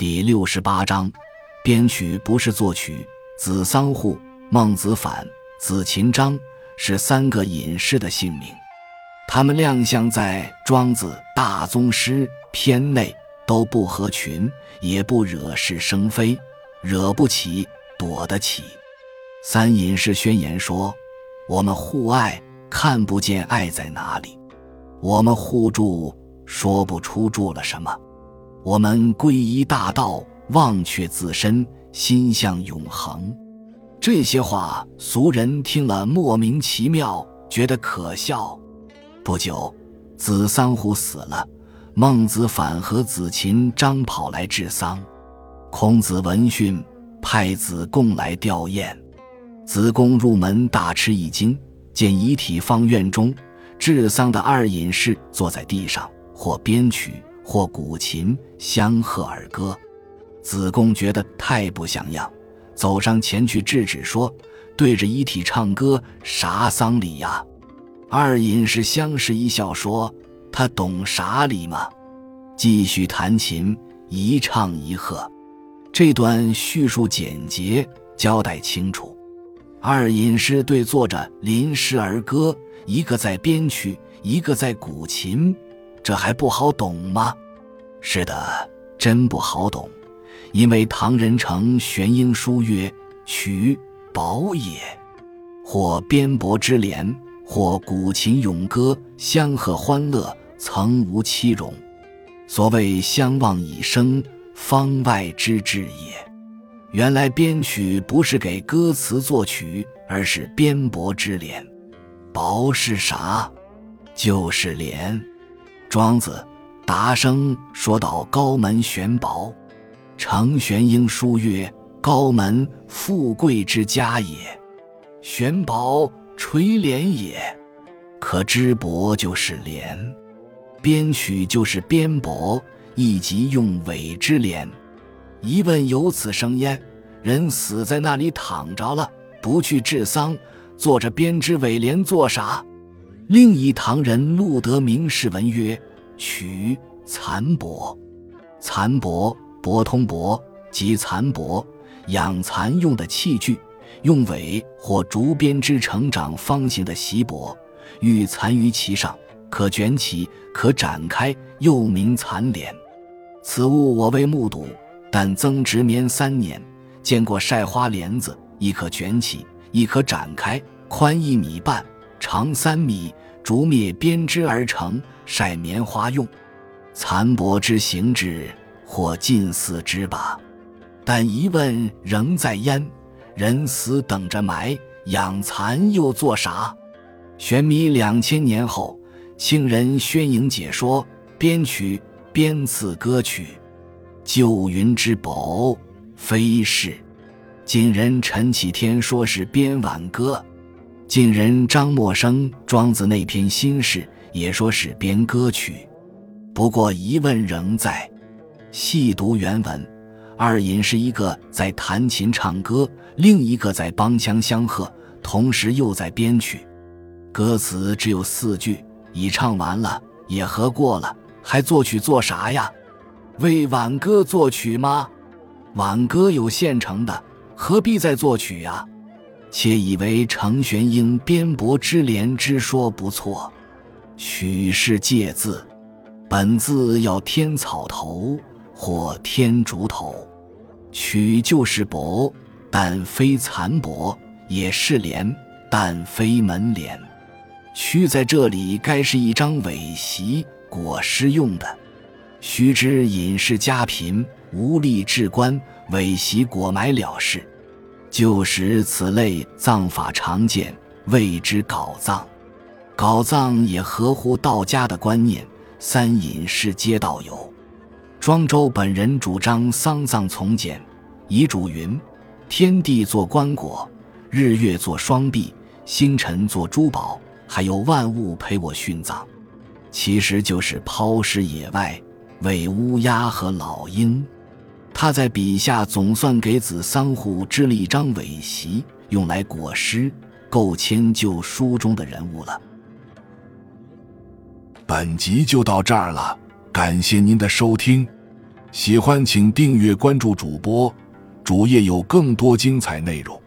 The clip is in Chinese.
第六十八章，编曲不是作曲。子桑户、孟子反、子秦章是三个隐士的姓名，他们亮相在《庄子·大宗师》篇内，都不合群，也不惹是生非，惹不起，躲得起。三隐士宣言说：“我们互爱，看不见爱在哪里；我们互助，说不出助了什么。”我们皈依大道，忘却自身，心向永恒。这些话，俗人听了莫名其妙，觉得可笑。不久，子桑虎死了，孟子反和子禽张跑来治丧。孔子闻讯，派子贡来吊唁。子贡入门，大吃一惊，见遗体方院中，治丧的二隐士坐在地上，或编曲。或古琴相和而歌，子贡觉得太不像样，走上前去制止说：“对着遗体唱歌，啥丧礼呀？”二隐士相视一笑说：“他懂啥礼吗？”继续弹琴，一唱一和。这段叙述简洁，交代清楚。二隐士对坐着临时而歌，一个在编曲，一个在古琴。这还不好懂吗？是的，真不好懂，因为唐人成玄英书曰：“曲宝也，或边伯之联，或古琴咏歌，相和欢乐，曾无其容。所谓相望以生，方外之至也。”原来编曲不是给歌词作曲，而是边伯之联。宝是啥？就是联。庄子达生说到高门玄宝，程玄英书曰：“高门富贵之家也，玄宝垂帘也。”可知帛就是帘，编曲就是编帛，亦即用尾之联。疑问有此生焉：人死在那里躺着了，不去治丧，坐着编织尾帘做啥？另一唐人陆德明士文曰：“取蚕帛，蚕帛帛通帛，即蚕帛，养蚕用的器具，用尾或竹编织成长方形的席帛，遇蚕于其上，可卷起，可展开，又名蚕帘。此物我未目睹，但曾执棉三年，见过晒花帘子，亦可卷起，亦可展开，宽一米半，长三米。竹篾编织而成，晒棉花用。蚕帛之形制，或近似之吧。但疑问仍在焉：人死等着埋，养蚕又做啥？玄弥两千年后，清人宣颖解说编曲编次歌曲，旧云之宝，非是。今人陈启天说是编挽歌。晋人张默生《庄子》那篇新事也说是编歌曲，不过疑问仍在。细读原文，二隐是一个在弹琴唱歌，另一个在帮腔相和，同时又在编曲。歌词只有四句，已唱完了，也合过了，还作曲做啥呀？为挽歌作曲吗？挽歌有现成的，何必再作曲呀？且以为程玄英边伯之联之说不错，曲是借字，本字要天草头或天竹头，取就是帛，但非蚕帛；也是帘，但非门帘。曲在这里该是一张尾席，裹尸用的。须知隐士家贫，无力置棺，尾席裹埋了事。旧时此类葬法常见，谓之搞葬。搞葬也合乎道家的观念，三隐士皆道有。庄周本人主张丧葬从简，遗嘱云：天地作棺椁，日月作双璧，星辰作珠宝，还有万物陪我殉葬。其实就是抛尸野外，喂乌鸦和老鹰。他在笔下总算给子桑户织了一张尾席，用来裹尸，够迁就书中的人物了。本集就到这儿了，感谢您的收听。喜欢请订阅关注主播，主页有更多精彩内容。